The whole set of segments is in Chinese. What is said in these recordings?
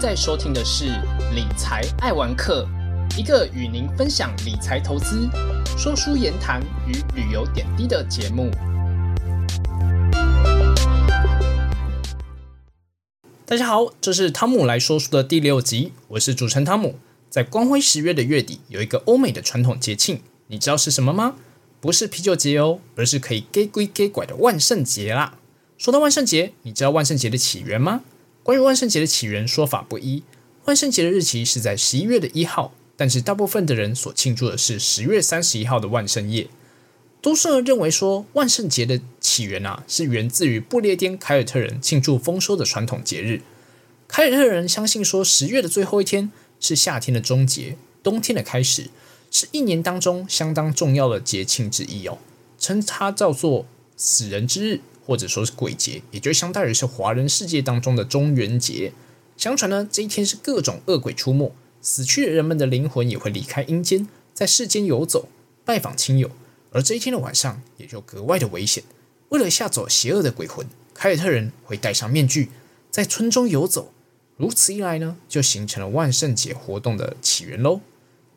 在收听的是《理财爱玩客》，一个与您分享理财投资、说书言谈与旅游点滴的节目。大家好，这是汤姆来说书的第六集，我是主持人汤姆。在光辉十月的月底，有一个欧美的传统节庆，你知道是什么吗？不是啤酒节哦，而是可以给归给拐的万圣节啦。说到万圣节，你知道万圣节的起源吗？关于万圣节的起源，说法不一。万圣节的日期是在十一月的一号，但是大部分的人所庆祝的是十月三十一号的万圣夜。多数人认为说，万圣节的起源啊，是源自于不列颠凯尔特人庆祝丰收的传统节日。凯尔特人相信说，十月的最后一天是夏天的终结，冬天的开始，是一年当中相当重要的节庆之一哦，称它叫做死人之日。或者说是鬼节，也就相当于是华人世界当中的中元节。相传呢，这一天是各种恶鬼出没，死去的人们的灵魂也会离开阴间，在世间游走，拜访亲友。而这一天的晚上也就格外的危险。为了吓走邪恶的鬼魂，凯尔特人会戴上面具，在村中游走。如此一来呢，就形成了万圣节活动的起源喽。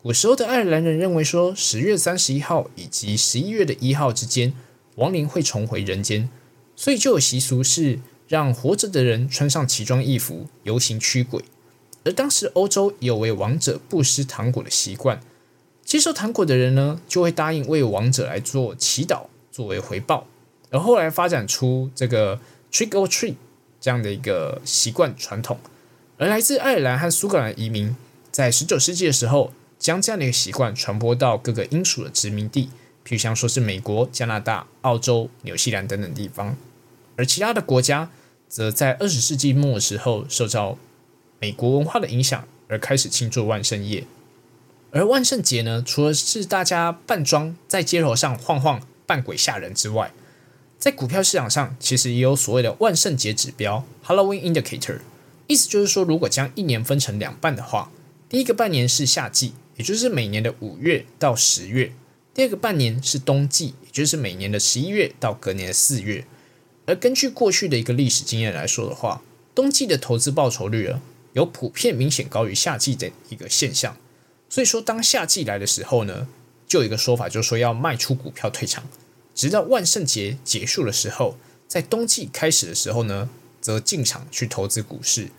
古时候的爱尔兰人认为说，十月三十一号以及十一月的一号之间，亡灵会重回人间。所以就有习俗是让活着的人穿上奇装异服游行驱鬼，而当时欧洲有为亡者布施糖果的习惯，接受糖果的人呢就会答应为亡者来做祈祷作为回报，而后来发展出这个 trick or treat 这样的一个习惯传统，而来自爱尔兰和苏格兰移民在十九世纪的时候将这样的一个习惯传播到各个英属的殖民地，譬如像说是美国、加拿大、澳洲、纽西兰等等地方。而其他的国家则在二十世纪末时候，受到美国文化的影响，而开始庆祝万圣夜。而万圣节呢，除了是大家扮装在街头上晃晃扮鬼吓人之外，在股票市场上其实也有所谓的万圣节指标 （Halloween Indicator）。意思就是说，如果将一年分成两半的话，第一个半年是夏季，也就是每年的五月到十月；第二个半年是冬季，也就是每年的十一月到隔年的四月。而根据过去的一个历史经验来说的话，冬季的投资报酬率啊，有普遍明显高于夏季的一个现象。所以说，当夏季来的时候呢，就有一个说法，就是说要卖出股票退场，直到万圣节结束的时候，在冬季开始的时候呢，则进场去投资股市。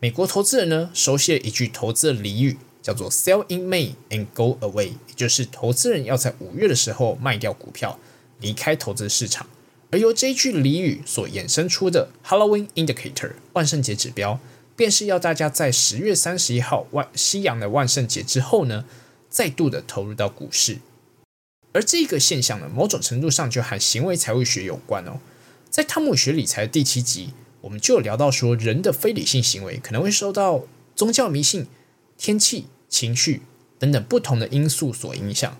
美国投资人呢，熟悉了一句投资的俚语，叫做 “Sell in May and go away”，也就是投资人要在五月的时候卖掉股票，离开投资市场。而由这句俚语所衍生出的 Halloween Indicator 万圣节指标，便是要大家在十月三十一号万西洋的万圣节之后呢，再度的投入到股市。而这个现象呢，某种程度上就和行为财务学有关哦。在汤姆学理财第七集，我们就有聊到说，人的非理性行为可能会受到宗教迷信、天气、情绪等等不同的因素所影响，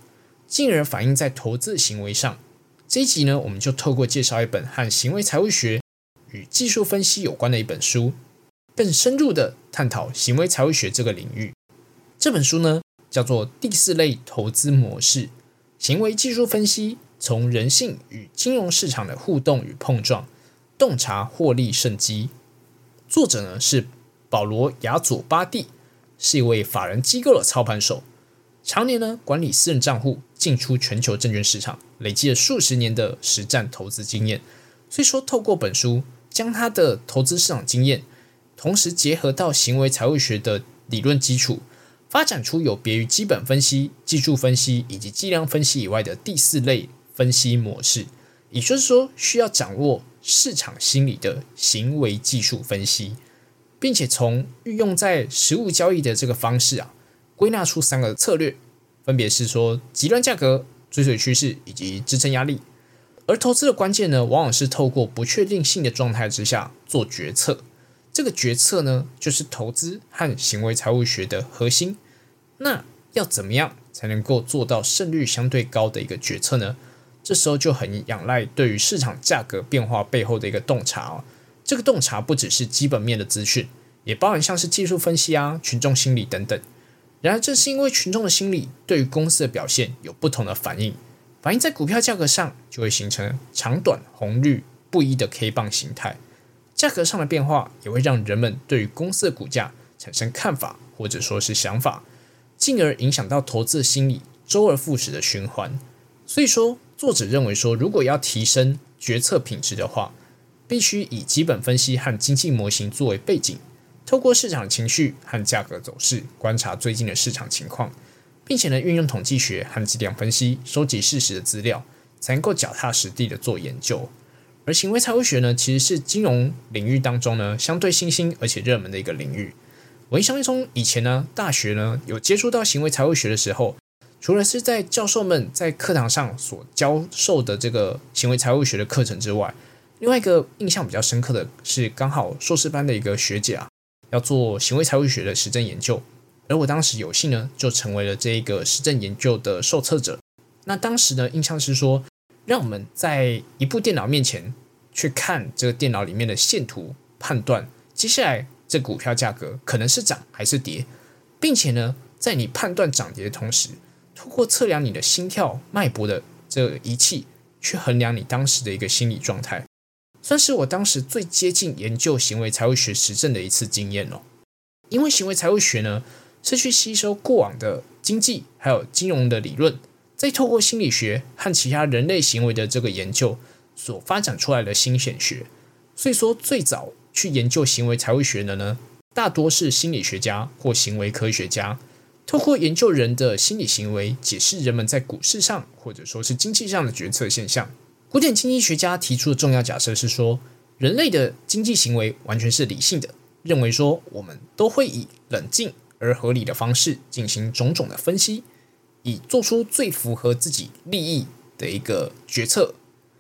进而反映在投资行为上。这一集呢，我们就透过介绍一本和行为财务学与技术分析有关的一本书，更深入的探讨行为财务学这个领域。这本书呢，叫做《第四类投资模式：行为技术分析，从人性与金融市场的互动与碰撞，洞察获利胜机》。作者呢是保罗·雅佐巴蒂，是一位法人机构的操盘手。常年呢管理私人账户，进出全球证券市场，累积了数十年的实战投资经验。所以说，透过本书，将他的投资市场经验，同时结合到行为财务学的理论基础，发展出有别于基本分析、技术分析以及计量分析以外的第四类分析模式。也就是说，需要掌握市场心理的行为技术分析，并且从运用在实物交易的这个方式啊。归纳出三个策略，分别是说极端价格、追随趋势以及支撑压力。而投资的关键呢，往往是透过不确定性的状态之下做决策。这个决策呢，就是投资和行为财务学的核心。那要怎么样才能够做到胜率相对高的一个决策呢？这时候就很仰赖对于市场价格变化背后的一个洞察哦。这个洞察不只是基本面的资讯，也包含像是技术分析啊、群众心理等等。然而，这是因为群众的心理对于公司的表现有不同的反应，反映在股票价格上，就会形成长短红绿不一的 K 棒形态。价格上的变化也会让人们对于公司的股价产生看法或者说是想法，进而影响到投资的心理，周而复始的循环。所以说，作者认为说，如果要提升决策品质的话，必须以基本分析和经济模型作为背景，透过市场情绪和价格走势观察最近的市场情况，并且呢运用统计学和计量分析收集事实的资料，才能够脚踏实地的做研究。而行为财务学呢，其实是金融领域当中呢相对新兴而且热门的一个领域。我印象中以前呢大学呢有接触到行为财务学的时候，除了是在教授们在课堂上所教授的这个行为财务学的课程之外，另外一个印象比较深刻的是，刚好硕士班的一个学姐啊，要做行为财务学的实证研究，而我当时有幸呢，就成为了这一个实证研究的受测者。那当时呢，印象是说，让我们在一部电脑面前去看这个电脑里面的线图，判断接下来这股票价格可能是涨还是跌，并且呢，在你判断涨跌的同时，通过测量你的心跳脉搏的这个仪器，去衡量你当时的一个心理状态。算是我当时最接近研究行为财务学实证的一次经验哦。因为行为财务学呢，是去吸收过往的经济还有金融的理论，再透过心理学和其他人类行为的这个研究所发展出来的新显学。所以说，最早去研究行为财务学的呢，大多是心理学家或行为科学家，透过研究人的心理行为，解释人们在股市上或者说是经济上的决策现象。古典经济学家提出的重要假设是说，人类的经济行为完全是理性的，认为说我们都会以冷静而合理的方式进行种种的分析，以做出最符合自己利益的一个决策，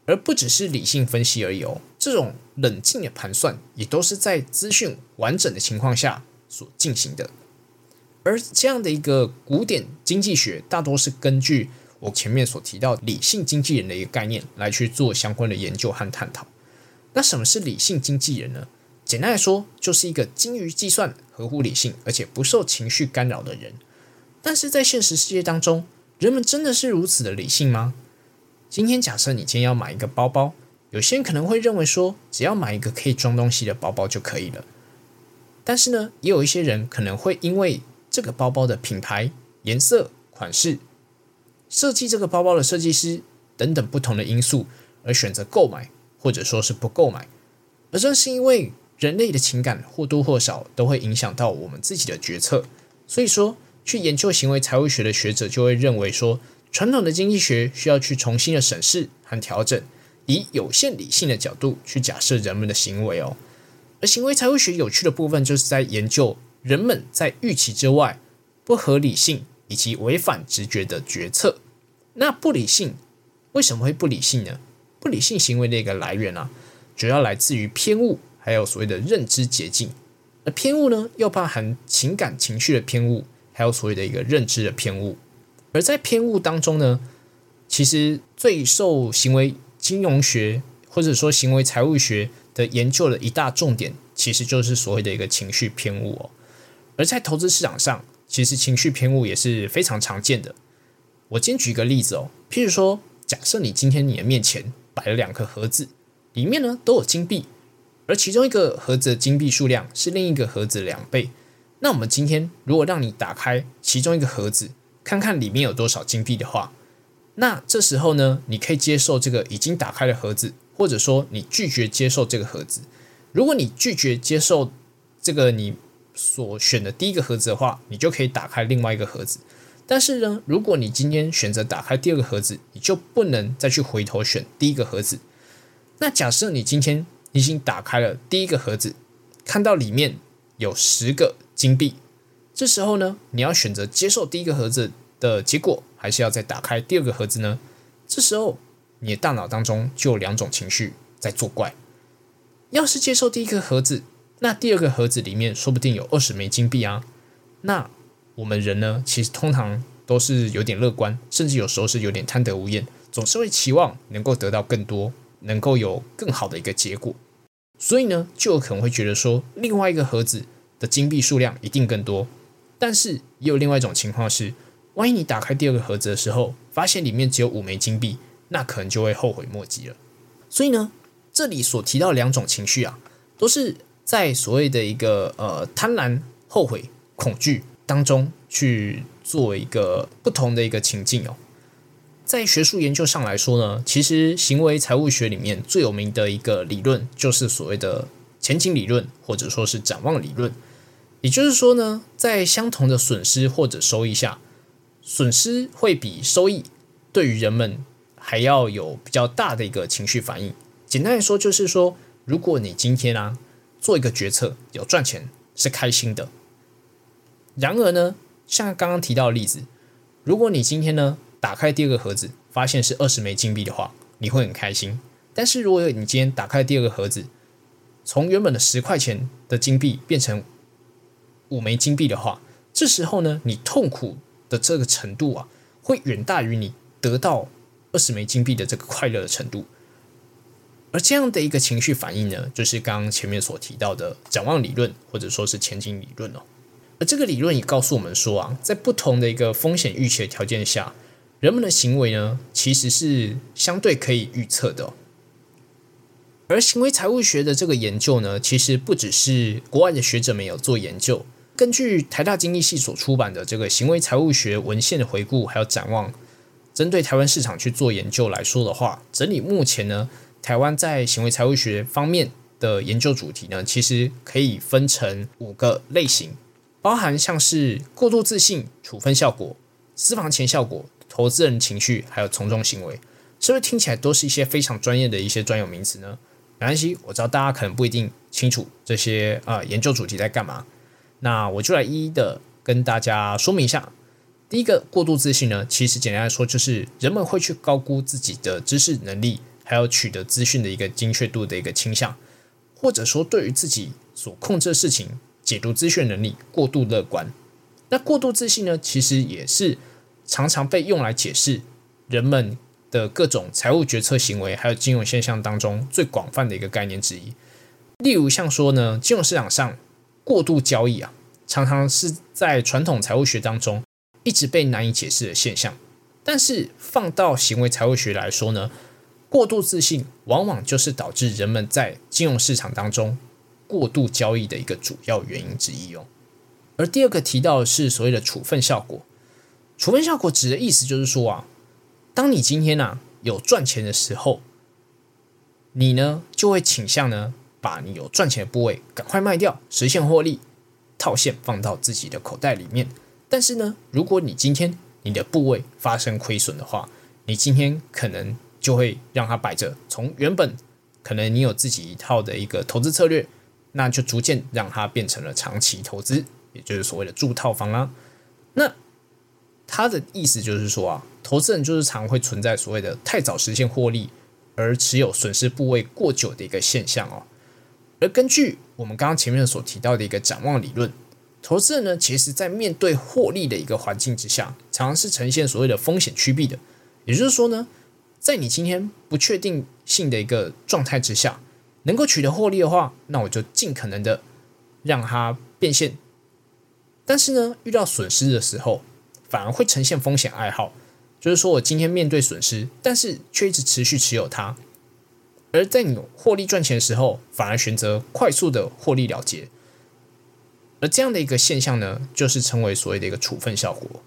而不只是理性分析而已哦。这种冷静的盘算也都是在资讯完整的情况下所进行的，而这样的一个古典经济学大多是根据。我前面所提到理性经纪人的一个概念，来去做相关的研究和探讨。那什么是理性经纪人呢？简单来说，就是一个精于计算、合乎理性，而且不受情绪干扰的人。但是在现实世界当中，人们真的是如此的理性吗？今天假设你今天要买一个包包，有些人可能会认为说，只要买一个可以装东西的包包就可以了。但是呢，也有一些人可能会因为这个包包的品牌、颜色、款式。设计这个包包的设计师等等不同的因素而选择购买，或者说是不购买，而正是因为人类的情感或多或少都会影响到我们自己的决策，所以说去研究行为财务学的学者就会认为说，传统的经济学需要去重新的审视和调整，以有限理性的角度去假设人们的行为哦。而行为财务学有趣的部分就是在研究人们在预期之外不合理性以及违反直觉的决策。那不理性为什么会不理性呢？不理性行为的一个来源啊，主要来自于偏误，还有所谓的认知捷径。而偏误呢，又包含情感情绪的偏误，还有所谓的一个认知的偏误。而在偏误当中呢，其实最受行为金融学或者说行为财务学的研究的一大重点，其实就是所谓的一个情绪偏误哦。而在投资市场上，其实情绪偏误也是非常常见的。我先举一个例子哦，譬如说，假设你今天你的面前摆了两个盒子，里面呢都有金币，而其中一个盒子的金币数量是另一个盒子两倍。那我们今天如果让你打开其中一个盒子，看看里面有多少金币的话，那这时候呢，你可以接受这个已经打开的盒子，或者说你拒绝接受这个盒子。如果你拒绝接受这个你所选的第一个盒子的话，你就可以打开另外一个盒子。但是呢，如果你今天选择打开第二个盒子，你就不能再去回头选第一个盒子。那假设你今天已经打开了第一个盒子，看到里面有十个金币，这时候呢，你要选择接受第一个盒子的结果，还是要再打开第二个盒子呢？这时候你的大脑当中就有两种情绪在作怪。要是接受第一个盒子，那第二个盒子里面说不定有二十枚金币啊，那。我们人呢，其实通常都是有点乐观，甚至有时候是有点贪得无厌，总是会期望能够得到更多，能够有更好的一个结果。所以呢，就有可能会觉得说，另外一个盒子的金币数量一定更多。但是也有另外一种情况是，万一你打开第二个盒子的时候，发现里面只有五枚金币，那可能就会后悔莫及了。所以呢，这里所提到两种情绪啊，都是在所谓的一个呃贪婪。后悔、恐惧当中去做一个不同的一个情境哦。在学术研究上来说呢，其实行为财务学里面最有名的一个理论就是所谓的前景理论，或者说是展望理论。也就是说呢，在相同的损失或者收益下，损失会比收益对于人们还要有比较大的一个情绪反应。简单来说，就是说，如果你今天啊做一个决策有赚钱是开心的，然而呢，像刚刚提到的例子，如果你今天呢。打开第二个盒子，发现是二十枚金币的话，你会很开心。但是如果你今天打开第二个盒子，从原本的十块钱的金币变成五枚金币的话，这时候呢，你痛苦的这个程度啊，会远大于你得到二十枚金币的这个快乐的程度。而这样的一个情绪反应呢，就是刚刚前面所提到的展望理论，或者说是前景理论哦。而这个理论也告诉我们说啊，在不同的一个风险预期的条件下。人们的行为呢，其实是相对可以预测的。而行为财务学的这个研究呢，其实不只是国外的学者们有做研究。根据台大经济系所出版的这个行为财务学文献的回顾还有展望，针对台湾市场去做研究来说的话，整理目前呢，台湾在行为财务学方面的研究主题呢，其实可以分成五个类型，包含像是过度自信、处分效果、私房钱效果。投资人情绪还有从众行为，是不是听起来都是一些非常专业的一些专有名词呢？没关系，我知道大家可能不一定清楚这些啊研究主题在干嘛，那我就来一一的跟大家说明一下。第一个，过度自信呢，其实简单来说就是人们会去高估自己的知识能力，还有取得资讯的一个精确度的一个倾向，或者说对于自己所控制的事情解读资讯能力过度乐观。那过度自信呢，其实也是。常常被用来解释人们的各种财务决策行为，还有金融现象当中最广泛的一个概念之一。例如，像说呢，金融市场上过度交易啊，常常是在传统财务学当中一直被难以解释的现象。但是放到行为财务学来说呢，过度自信往往就是导致人们在金融市场当中过度交易的一个主要原因之一哦。而第二个提到的是所谓的处分效果。处分效果指的意思就是说啊，当你今天呢有赚钱的时候，你呢就会倾向呢把你有赚钱的部位赶快卖掉，实现获利，套现放到自己的口袋里面。但是呢，如果你今天你的部位发生亏损的话，你今天可能就会让它摆着，从原本可能你有自己一套的一个投资策略，那就逐渐让它变成了长期投资，也就是所谓的住套房啦。那他的意思就是说啊，投资人就是常会存在所谓的太早实现获利而持有损失部位过久的一个现象哦。而根据我们刚刚前面所提到的一个展望理论，投资人呢，其实在面对获利的一个环境之下，常常是呈现所谓的风险趋避的。也就是说呢，在你今天不确定性的一个状态之下，能够取得获利的话，那我就尽可能的让它变现。但是呢，遇到损失的时候，反而会呈现风险爱好，就是说我今天面对损失，但是却一直持续持有它；而在你获利赚钱的时候，反而选择快速的获利了结。而这样的一个现象呢，就是称为所谓的一个处分效果。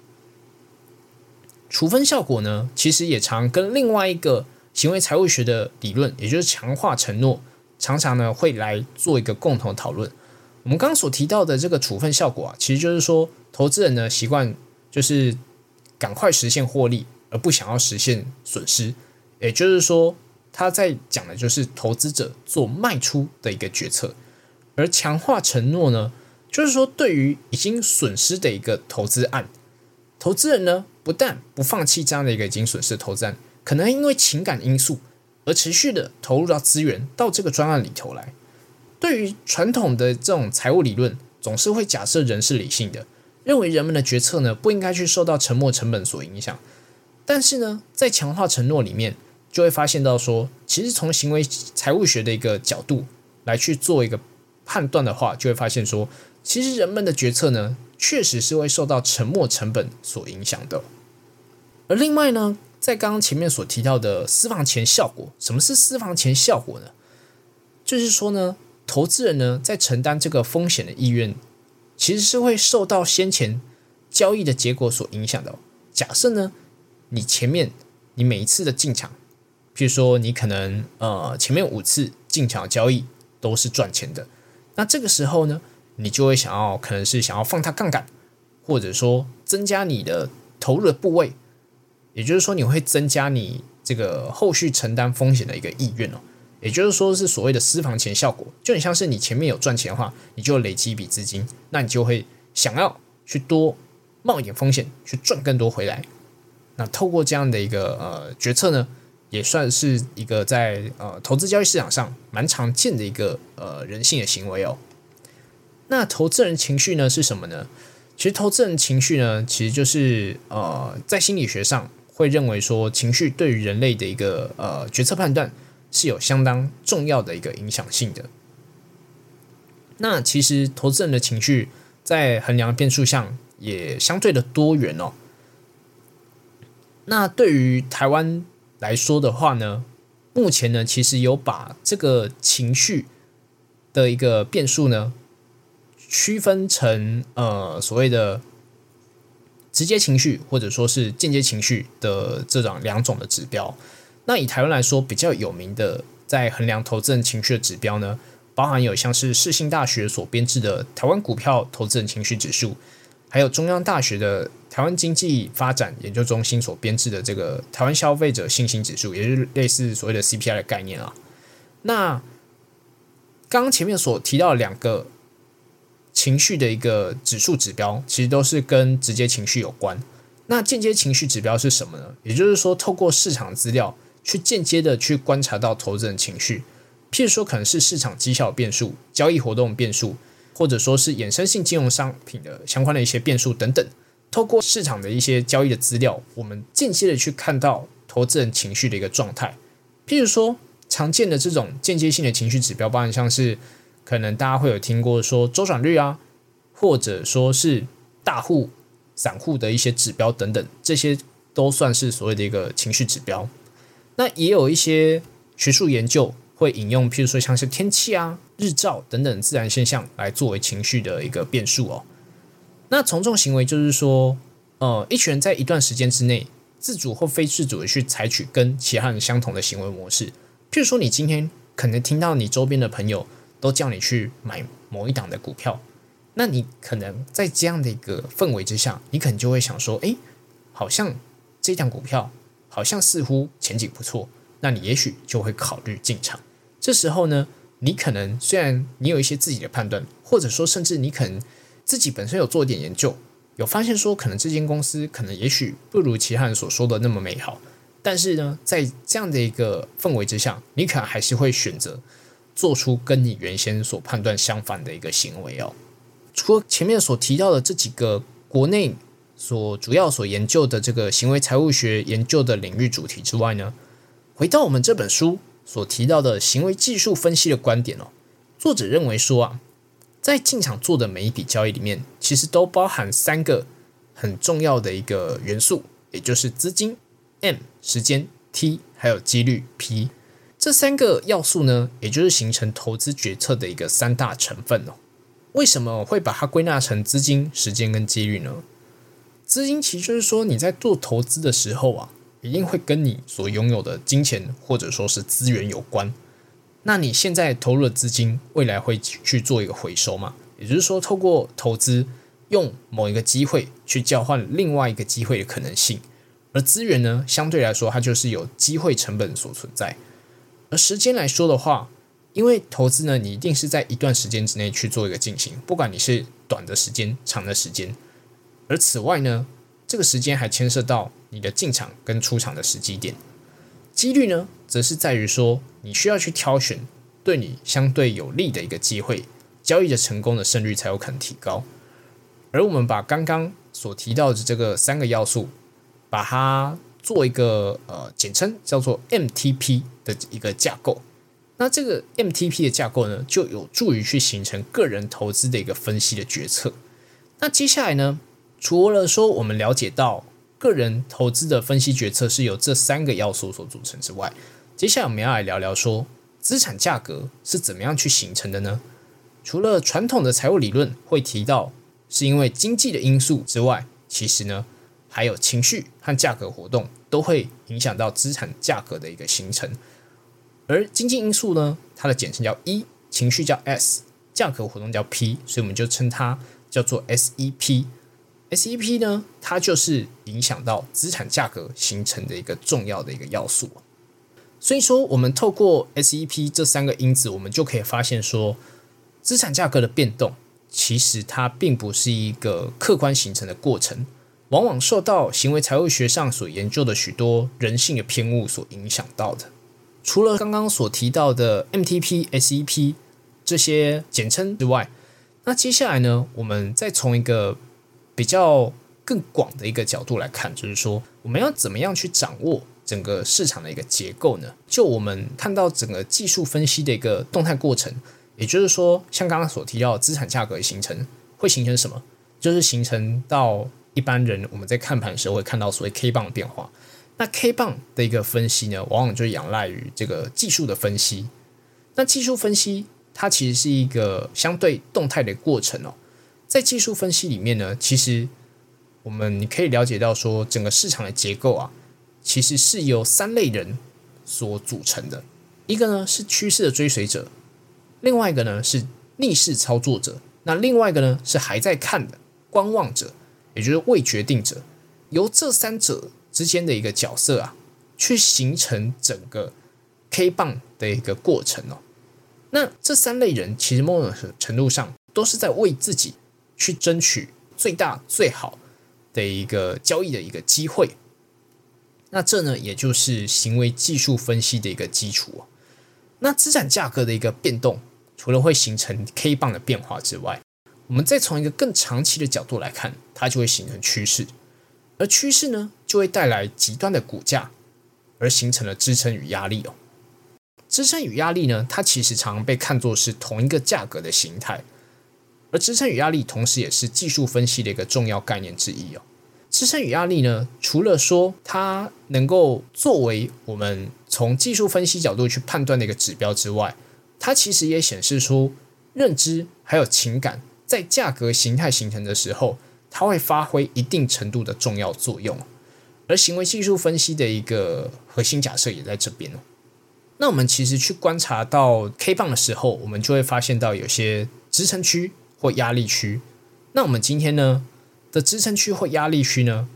处分效果呢，其实也常跟另外一个行为财务学的理论，也就是强化承诺，常常呢会来做一个共同讨论。我们刚刚所提到的这个处分效果啊，其实就是说投资人呢习惯。就是赶快实现获利，而不想要实现损失。也就是说，他在讲的就是投资者做卖出的一个决策，而强化承诺呢，就是说对于已经损失的一个投资案，投资人呢不但不放弃这样的一个已经损失的投资案，可能因为情感因素而持续的投入到资源到这个专案里头来。对于传统的这种财务理论，总是会假设人是理性的。认为人们的决策呢不应该去受到沉没成本所影响，但是呢，在强化承诺里面，就会发现到说，其实从行为财务学的一个角度来去做一个判断的话，就会发现说，其实人们的决策呢，确实是会受到沉没成本所影响的。而另外呢，在刚刚前面所提到的私房钱效果，什么是私房钱效果呢？就是说呢，投资人呢在承担这个风险的意愿。其实是会受到先前交易的结果所影响的。假设呢，你前面你每一次的进场，譬如说你可能呃前面五次进场交易都是赚钱的，那这个时候呢，你就会想要可能是想要放大杠杆，或者说增加你的投入的部位，也就是说你会增加你这个后续承担风险的一个意愿哦。也就是说，是所谓的私房钱效果，就很像是你前面有赚钱的话，你就累积一笔资金，那你就会想要去多冒一点风险，去赚更多回来。那透过这样的一个呃决策呢，也算是一个在呃投资交易市场上蛮常见的一个呃人性的行为哦。那投资人情绪呢是什么呢？其实投资人情绪呢，其实就是呃在心理学上会认为说，情绪对于人类的一个呃决策判断。是有相当重要的一个影响性的。那其实投资人的情绪在衡量变数上也相对的多元哦。那对于台湾来说的话呢，目前呢其实有把这个情绪的一个变数呢区分成呃所谓的直接情绪或者说是间接情绪的这种两种的指标。那以台湾来说，比较有名的在衡量投资人情绪的指标呢，包含有像是世新大学所编制的台湾股票投资人情绪指数，还有中央大学的台湾经济发展研究中心所编制的这个台湾消费者信心指数，也是类似所谓的 CPI 的概念啊。那刚前面所提到的两个情绪的一个指数指标，其实都是跟直接情绪有关。那间接情绪指标是什么呢？也就是说，透过市场资料。去间接的去观察到投资人情绪，譬如说可能是市场绩效变数、交易活动变数，或者说是衍生性金融商品的相关的一些变数等等。透过市场的一些交易的资料，我们间接的去看到投资人情绪的一个状态。譬如说常见的这种间接性的情绪指标，包含像是可能大家会有听过说周转率啊，或者说是大户、散户的一些指标等等，这些都算是所谓的一个情绪指标。那也有一些学术研究会引用，譬如说像是天气啊、日照等等自然现象来作为情绪的一个变数哦。那从众行为就是说，呃，一群人在一段时间之内，自主或非自主的去采取跟其他人相同的行为模式。譬如说，你今天可能听到你周边的朋友都叫你去买某一档的股票，那你可能在这样的一个氛围之下，你可能就会想说，哎，好像这档股票。好像似乎前景不错，那你也许就会考虑进场。这时候呢，你可能虽然你有一些自己的判断，或者说甚至你可能自己本身有做一点研究，有发现说可能这间公司可能也许不如其他人所说的那么美好，但是呢，在这样的一个氛围之下，你可能还是会选择做出跟你原先所判断相反的一个行为哦。除了前面所提到的这几个国内。所主要所研究的这个行为财务学研究的领域主题之外呢，回到我们这本书所提到的行为技术分析的观点哦，作者认为说啊，在进场做的每一笔交易里面，其实都包含三个很重要的一个元素，也就是资金 M、时间 T 还有几率 P 这三个要素呢，也就是形成投资决策的一个三大成分哦。为什么会把它归纳成资金、时间跟几率呢？资金其实就是说，你在做投资的时候啊，一定会跟你所拥有的金钱或者说是资源有关。那你现在投入的资金，未来会去做一个回收嘛？也就是说，透过投资，用某一个机会去交换另外一个机会的可能性。而资源呢，相对来说，它就是有机会成本所存在。而时间来说的话，因为投资呢，你一定是在一段时间之内去做一个进行，不管你是短的时间、长的时间。而此外呢，这个时间还牵涉到你的进场跟出场的时机点。几率呢，则是在于说你需要去挑选对你相对有利的一个机会，交易的成功的胜率才有可能提高。而我们把刚刚所提到的这个三个要素，把它做一个呃简称叫做 MTP 的一个架构。那这个 MTP 的架构呢，就有助于去形成个人投资的一个分析的决策。那接下来呢？除了说我们了解到个人投资的分析决策是由这三个要素所组成之外，接下来我们要来聊聊说资产价格是怎么样去形成的呢？除了传统的财务理论会提到是因为经济的因素之外，其实呢还有情绪和价格活动都会影响到资产价格的一个形成。而经济因素呢，它的简称叫 E，情绪叫 S，价格活动叫 P，所以我们就称它叫做 SEP。SEP 呢，它就是影响到资产价格形成的一个重要的一个要素。所以说，我们透过 SEP 这三个因子，我们就可以发现说，资产价格的变动其实它并不是一个客观形成的过程，往往受到行为财务学上所研究的许多人性的偏误所影响到的。除了刚刚所提到的 MTP、SEP 这些简称之外，那接下来呢，我们再从一个比较更广的一个角度来看，就是说我们要怎么样去掌握整个市场的一个结构呢？就我们看到整个技术分析的一个动态过程，也就是说，像刚刚所提到的资产价格形成会形成什么？就是形成到一般人我们在看盘的时候会看到所谓 K 棒的变化。那 K 棒的一个分析呢，往往就仰赖于这个技术的分析。那技术分析它其实是一个相对动态的过程哦。在技术分析里面呢，其实我们你可以了解到说，整个市场的结构啊，其实是由三类人所组成的。一个呢是趋势的追随者，另外一个呢是逆势操作者，那另外一个呢是还在看的观望者，也就是未决定者。由这三者之间的一个角色啊，去形成整个 K 棒的一个过程哦。那这三类人其实某种程度上都是在为自己。去争取最大最好的一个交易的一个机会，那这呢，也就是行为技术分析的一个基础那资产价格的一个变动，除了会形成 K 棒的变化之外，我们再从一个更长期的角度来看，它就会形成趋势，而趋势呢，就会带来极端的股价，而形成了支撑与压力哦。支撑与压力呢，它其实常被看作是同一个价格的形态。而支撑与压力，同时也是技术分析的一个重要概念之一哦。支撑与压力呢，除了说它能够作为我们从技术分析角度去判断的一个指标之外，它其实也显示出认知还有情感在价格形态形成的时候，它会发挥一定程度的重要作用。而行为技术分析的一个核心假设也在这边哦。那我们其实去观察到 K 棒的时候，我们就会发现到有些支撑区。或压力区，那我们今天呢的支撑区或压力区呢，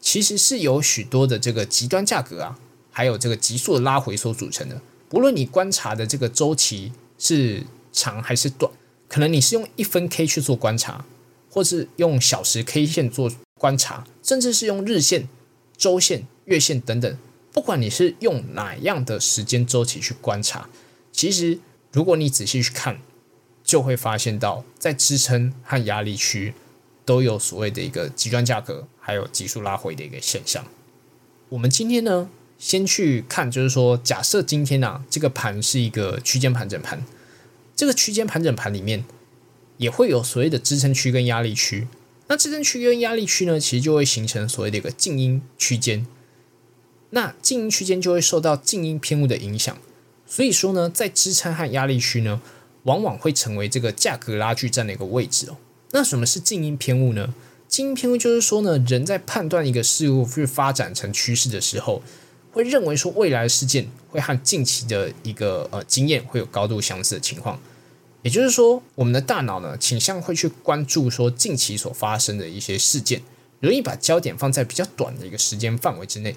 其实是由许多的这个极端价格啊，还有这个急速的拉回所组成的。不论你观察的这个周期是长还是短，可能你是用一分 K 去做观察，或是用小时 K 线做观察，甚至是用日线、周线、月线等等，不管你是用哪样的时间周期去观察，其实如果你仔细去看。就会发现到，在支撑和压力区都有所谓的一个极端价格，还有急速拉回的一个现象。我们今天呢，先去看，就是说，假设今天啊，这个盘是一个区间盘整盘，这个区间盘整盘里面也会有所谓的支撑区跟压力区。那支撑区跟压力区呢，其实就会形成所谓的一个静音区间。那静音区间就会受到静音偏误的影响，所以说呢，在支撑和压力区呢。往往会成为这个价格拉锯战的一个位置哦。那什么是静音偏误呢？静音偏误就是说呢，人在判断一个事物去发展成趋势的时候，会认为说未来的事件会和近期的一个呃经验会有高度相似的情况。也就是说，我们的大脑呢倾向会去关注说近期所发生的一些事件，容易把焦点放在比较短的一个时间范围之内，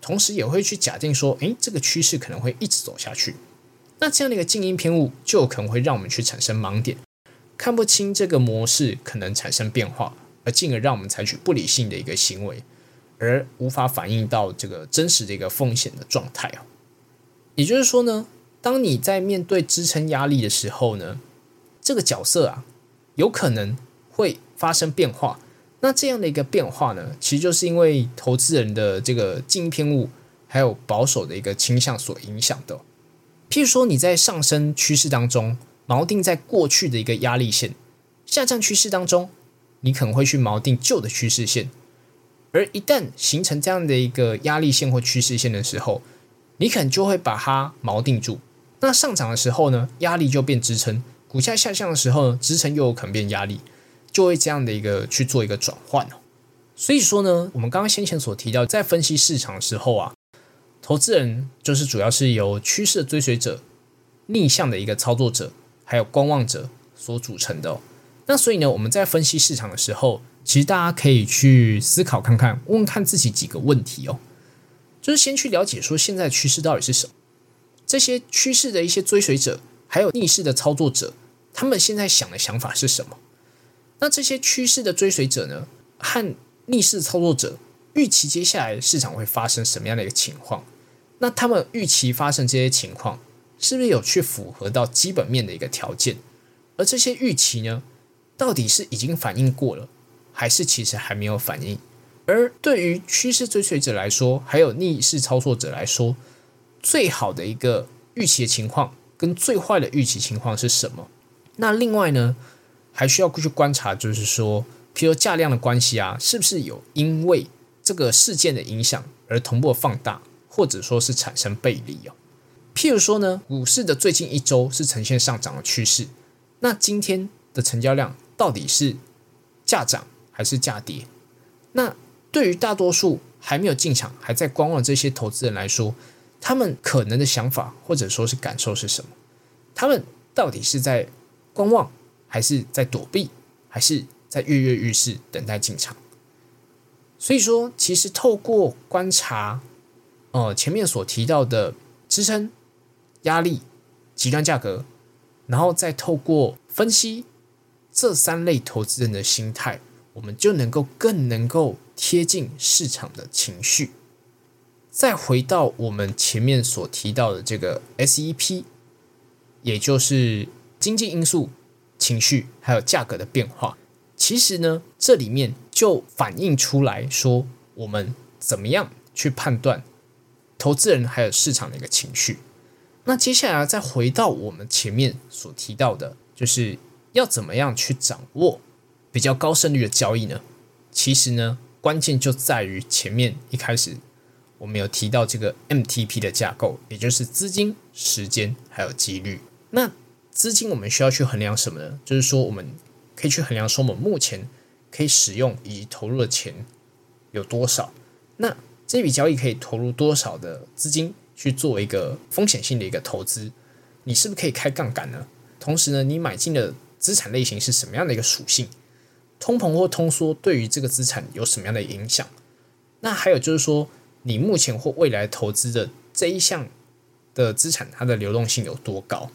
同时也会去假定说，诶，这个趋势可能会一直走下去。那这样的一个静音偏误，就可能会让我们去产生盲点，看不清这个模式可能产生变化，而进而让我们采取不理性的一个行为，而无法反映到这个真实的一个风险的状态啊。也就是说呢，当你在面对支撑压力的时候呢，这个角色啊，有可能会发生变化。那这样的一个变化呢，其实就是因为投资人的这个静音偏误，还有保守的一个倾向所影响的。譬如说，你在上升趋势当中锚定在过去的一个压力线，下降趋势当中，你可能会去锚定旧的趋势线，而一旦形成这样的一个压力线或趋势线的时候，你可能就会把它锚定住。那上涨的时候呢，压力就变支撑；股价下降的时候呢，支撑又有可能变压力，就会这样的一个去做一个转换哦。所以说呢，我们刚刚先前所提到，在分析市场的时候啊，投资人就是主要是由趋势的追随者、逆向的一个操作者，还有观望者所组成的。那所以呢，我们在分析市场的时候，其实大家可以去思考看看，问问看自己几个问题哦，就是先去了解说现在趋势到底是什么，这些趋势的一些追随者，还有逆势的操作者，他们现在想的想法是什么？那这些趋势的追随者呢，和逆势操作者预期接下来市场会发生什么样的一个情况？那他们预期发生这些情况，是不是有去符合到基本面的一个条件？而这些预期呢，到底是已经反映过了，还是其实还没有反映？而对于趋势追随者来说，还有逆势操作者来说，最好的一个预期的情况跟最坏的预期情况是什么？那另外呢，还需要去观察，就是说。譬如价量的关系啊，是不是有因为这个事件的影响而同步放大，或者说是产生背离哦？譬如说呢，股市的最近一周是呈现上涨的趋势，那今天的成交量到底是价涨还是价跌？那对于大多数还没有进场、还在观望这些投资人来说，他们可能的想法或者说是感受是什么？他们到底是在观望，还是在躲避，还是？在跃跃欲试，等待进场。所以说，其实透过观察，呃，前面所提到的支撑、压力、极端价格，然后再透过分析这三类投资人的心态，我们就能够更能够贴近市场的情绪。再回到我们前面所提到的这个 SEP，也就是经济因素、情绪还有价格的变化。其实呢，这里面就反映出来说，我们怎么样去判断投资人还有市场的一个情绪。那接下来再回到我们前面所提到的，就是要怎么样去掌握比较高胜率的交易呢？其实呢，关键就在于前面一开始我们有提到这个 MTP 的架构，也就是资金、时间还有几率。那资金我们需要去衡量什么呢？就是说我们。可以去衡量说我们目前可以使用以及投入的钱有多少，那这笔交易可以投入多少的资金去做一个风险性的一个投资？你是不是可以开杠杆呢？同时呢，你买进的资产类型是什么样的一个属性？通膨或通缩对于这个资产有什么样的影响？那还有就是说，你目前或未来投资的这一项的资产，它的流动性有多高？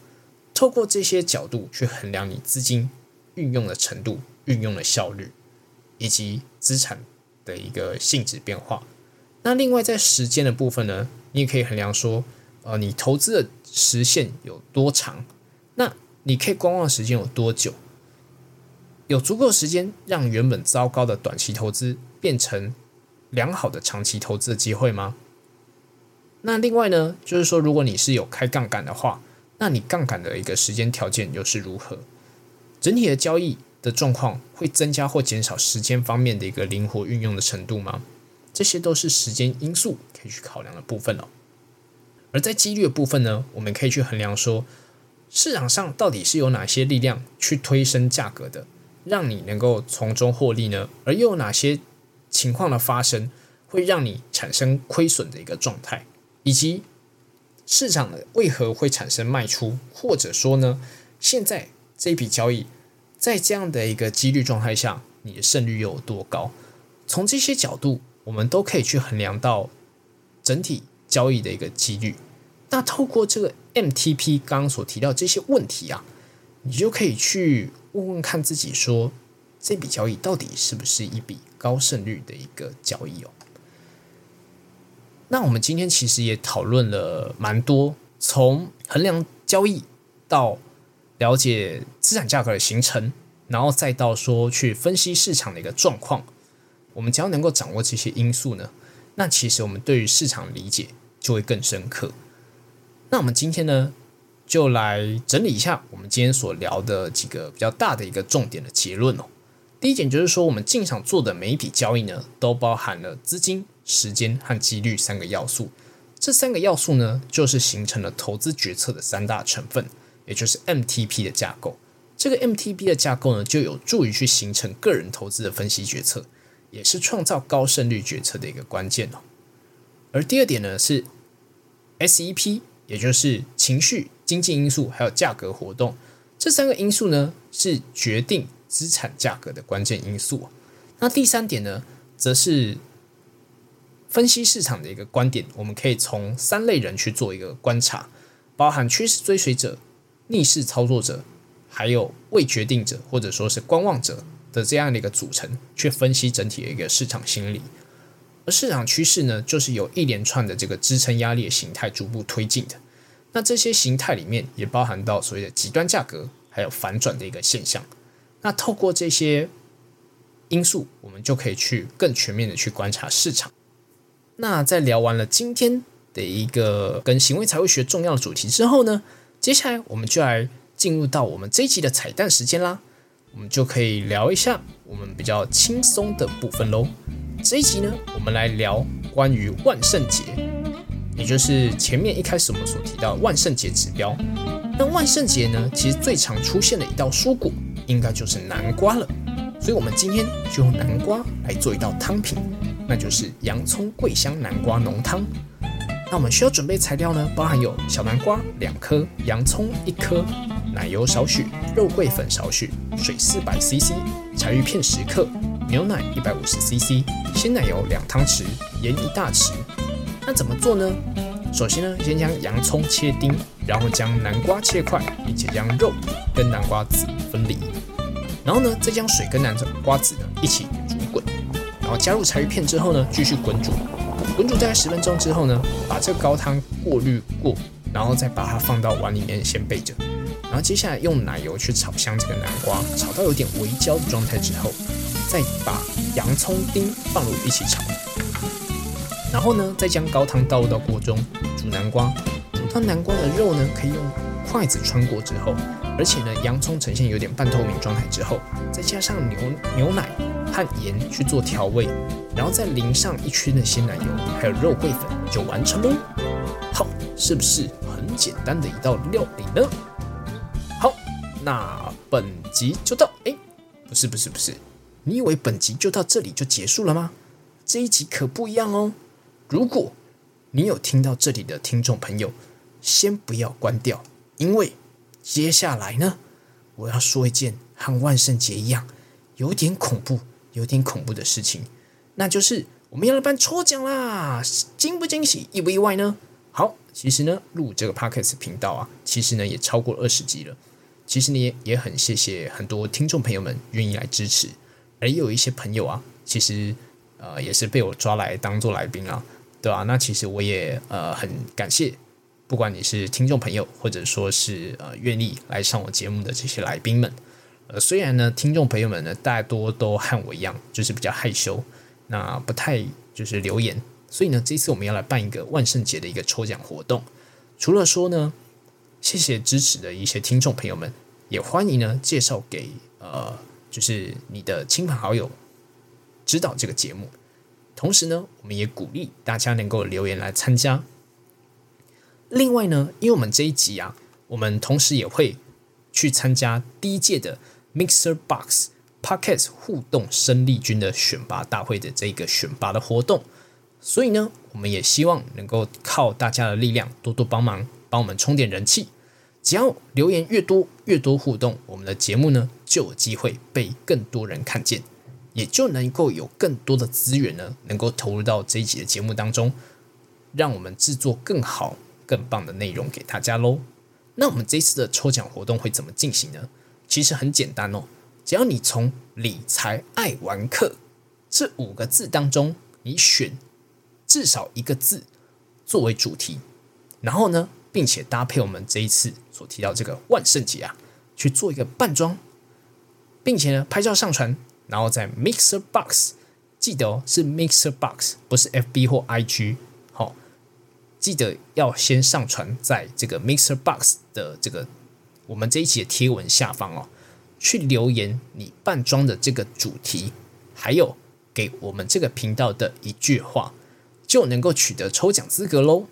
透过这些角度去衡量你资金。运用的程度、运用的效率，以及资产的一个性质变化。那另外在时间的部分呢，你也可以衡量说，呃，你投资的时限有多长？那你可以观望时间有多久？有足够时间让原本糟糕的短期投资变成良好的长期投资的机会吗？那另外呢，就是说，如果你是有开杠杆的话，那你杠杆的一个时间条件又是如何？整体的交易的状况会增加或减少时间方面的一个灵活运用的程度吗？这些都是时间因素可以去考量的部分哦。而在几率的部分呢，我们可以去衡量说，市场上到底是有哪些力量去推升价格的，让你能够从中获利呢？而又有哪些情况的发生会让你产生亏损的一个状态，以及市场为何会产生卖出，或者说呢，现在。这笔交易，在这样的一个几率状态下，你的胜率又有多高？从这些角度，我们都可以去衡量到整体交易的一个几率。那透过这个 MTP 刚刚所提到这些问题啊，你就可以去问问看自己，说这笔交易到底是不是一笔高胜率的一个交易哦？那我们今天其实也讨论了蛮多，从衡量交易到。了解资产价格的形成，然后再到说去分析市场的一个状况，我们只要能够掌握这些因素呢，那其实我们对于市场理解就会更深刻。那我们今天呢，就来整理一下我们今天所聊的几个比较大的一个重点的结论哦。第一点就是说，我们进场做的每一笔交易呢，都包含了资金、时间和几率三个要素。这三个要素呢，就是形成了投资决策的三大成分。也就是 MTP 的架构，这个 MTP 的架构呢，就有助于去形成个人投资的分析决策，也是创造高胜率决策的一个关键哦。而第二点呢是 SEP，也就是情绪、经济因素还有价格活动这三个因素呢，是决定资产价格的关键因素。那第三点呢，则是分析市场的一个观点，我们可以从三类人去做一个观察，包含趋势追随者、逆势操作者，还有未决定者或者说是观望者的这样的一个组成，去分析整体的一个市场心理。而市场趋势呢，就是有一连串的这个支撑压力的形态逐步推进的。那这些形态里面也包含到所谓的极端价格，还有反转的一个现象。那透过这些因素，我们就可以去更全面的去观察市场。那在聊完了今天的一个跟行为财务学重要的主题之后呢，接下来我们就来进入到我们这一集的彩蛋时间啦。我们就可以聊一下我们比较轻松的部分喽。这一集呢，我们来聊关于万圣节，也就是前面一开始我们所提到万圣节指标。那万圣节呢，其实最常出现的一道蔬果，应该就是南瓜了。所以，我们今天就用南瓜来做一道汤品，那就是洋葱桂香南瓜浓汤。那我们需要准备材料呢，包含有小南瓜两颗、洋葱一颗、奶油少许、肉桂粉少许、水四百 CC、柴鱼片十克。牛奶一百五十 CC，鲜奶油两汤匙，盐一大匙。那怎么做呢？首先呢，先将洋葱切丁，然后将南瓜切块，并且将肉跟南瓜籽分离。然后呢，再将水跟南瓜籽呢一起煮滚。然后加入柴鱼片之后呢，继续滚煮。滚煮大概十分钟之后呢，把这个高汤过滤过，然后再把它放到碗里面先备着。然后接下来用奶油去炒香这个南瓜，炒到有点微焦的状态之后。再把洋葱丁放入一起炒，然后呢，再将高汤倒入到锅中煮南瓜，煮到南瓜的肉呢可以用筷子穿过之后，而且呢洋葱呈现有点半透明状态之后，再加上牛牛奶和盐去做调味，然后再淋上一圈的鲜奶油，还有肉桂粉就完成喽。好，是不是很简单的一道料理呢？好，那本集就到。哎，不是不是不是。你以为本集就到这里就结束了吗？这一集可不一样哦！如果你有听到这里的听众朋友，先不要关掉，因为接下来呢，我要说一件和万圣节一样有点恐怖、有点恐怖的事情，那就是我们要来办抽奖啦！惊不惊喜，意不意外呢？好，其实呢，录这个 podcast 频道啊，其实呢也超过二十集了。其实呢也很谢谢很多听众朋友们愿意来支持。而有一些朋友啊，其实呃也是被我抓来当做来宾啊，对吧？那其实我也呃很感谢，不管你是听众朋友，或者说是呃愿意来上我节目的这些来宾们。呃，虽然呢，听众朋友们呢大多都和我一样，就是比较害羞，那不太就是留言。所以呢，这次我们要来办一个万圣节的一个抽奖活动。除了说呢，谢谢支持的一些听众朋友们，也欢迎呢介绍给呃。就是你的亲朋好友知道这个节目，同时呢，我们也鼓励大家能够留言来参加。另外呢，因为我们这一集啊，我们同时也会去参加第一届的 Mixer Box Podcast 互动生力军的选拔大会的这个选拔的活动，所以呢，我们也希望能够靠大家的力量多多帮忙，帮我们充点人气。只要留言越多，越多互动，我们的节目呢就有机会被更多人看见，也就能够有更多的资源呢，能够投入到这一集的节目当中，让我们制作更好、更棒的内容给大家喽。那我们这次的抽奖活动会怎么进行呢？其实很简单哦，只要你从“理财爱玩客”这五个字当中，你选至少一个字作为主题，然后呢？并且搭配我们这一次所提到这个万圣节啊，去做一个扮装，并且呢拍照上传，然后在 Mixer Box，记得哦是 Mixer Box，不是 FB 或 IG，好，记得要先上传在这个 Mixer Box 的这个我们这一期的贴文下方哦，去留言你扮装的这个主题，还有给我们这个频道的一句话，就能够取得抽奖资格喽。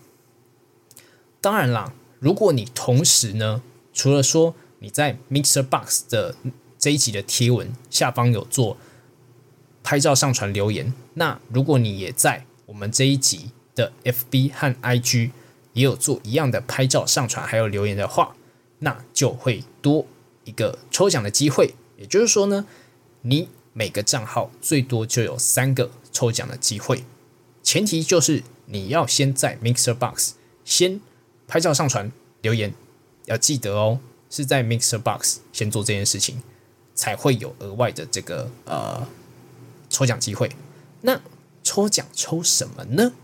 当然啦，如果你同时呢，除了说你在 Mixer Box 的这一集的贴文下方有做拍照上传留言，那如果你也在我们这一集的 FB 和 IG 也有做一样的拍照上传还有留言的话，那就会多一个抽奖的机会。也就是说呢，你每个账号最多就有三个抽奖的机会，前提就是你要先在 Mixer Box 先拍照上传留言，要记得哦，是在 Mixer Box 先做这件事情，才会有额外的这个呃抽奖机会。那抽奖抽什么呢？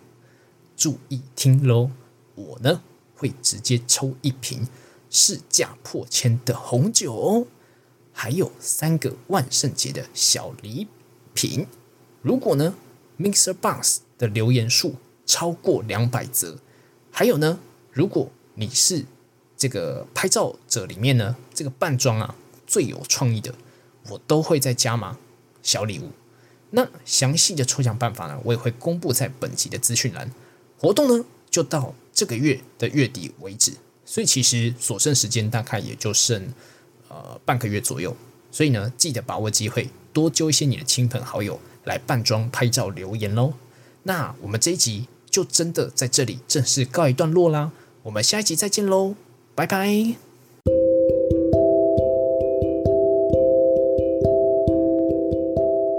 注意听喽，我呢会直接抽一瓶市价破千的红酒哦。还有三个万圣节的小礼品。如果呢，Mixer Box 的留言数超过两百则，还有呢，如果你是这个拍照者里面呢，这个扮装啊最有创意的，我都会再加码小礼物。那详细的抽奖办法呢，我也会公布在本集的资讯栏。活动呢，就到这个月的月底为止，所以其实所剩时间大概也就剩。呃，半个月左右，所以呢，记得把握机会，多揪一些你的亲朋好友来扮装拍照留言喽。那我们这一集就真的在这里正式告一段落啦，我们下一集再见喽，拜拜。